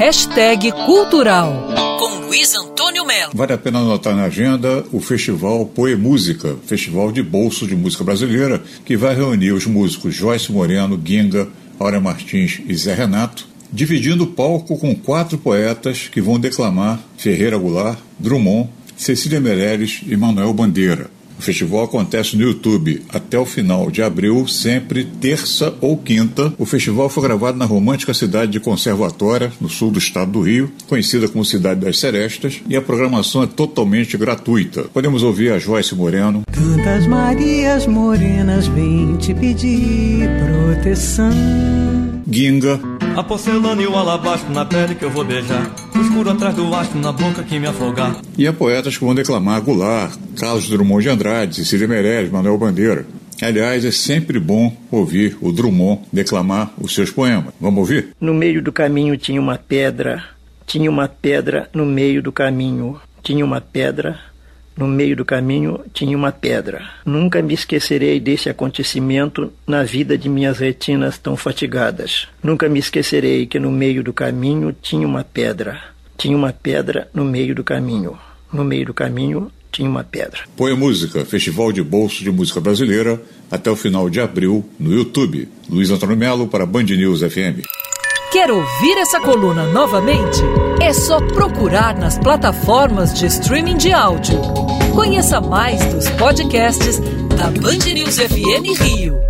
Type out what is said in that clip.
hashtag cultural. Com Luiz Antônio Melo. Vale a pena anotar na agenda o Festival Poe Música, festival de bolso de música brasileira, que vai reunir os músicos Joyce Moreno, Ginga, Aura Martins e Zé Renato, dividindo o palco com quatro poetas que vão declamar Ferreira Goulart, Drummond, Cecília Meirelles e Manuel Bandeira. O festival acontece no YouTube até o final de abril, sempre terça ou quinta. O festival foi gravado na romântica cidade de Conservatória, no sul do estado do Rio, conhecida como Cidade das Serestas, e a programação é totalmente gratuita. Podemos ouvir a Joyce Moreno. Tantas Marias Morenas vêm te pedir proteção. Ginga. A porcelana e o alabastro na pele que eu vou beijar. Escuro atrás do astro na boca que me afogar. E há poetas que vão declamar Goulart, Carlos Drummond de Andrade, Cecília Meirelles, Manuel Bandeira. Aliás, é sempre bom ouvir o Drummond declamar os seus poemas. Vamos ouvir? No meio do caminho tinha uma pedra, tinha uma pedra no meio do caminho, tinha uma pedra no meio do caminho tinha uma pedra. Nunca me esquecerei desse acontecimento na vida de minhas retinas tão fatigadas. Nunca me esquecerei que no meio do caminho tinha uma pedra. Tinha uma pedra no meio do caminho. No meio do caminho tinha uma pedra. Põe música, Festival de Bolso de Música Brasileira, até o final de abril no YouTube. Luiz Antônio Melo para Band News FM. Quer ouvir essa coluna novamente? É só procurar nas plataformas de streaming de áudio. Conheça mais dos podcasts da Band News FM Rio.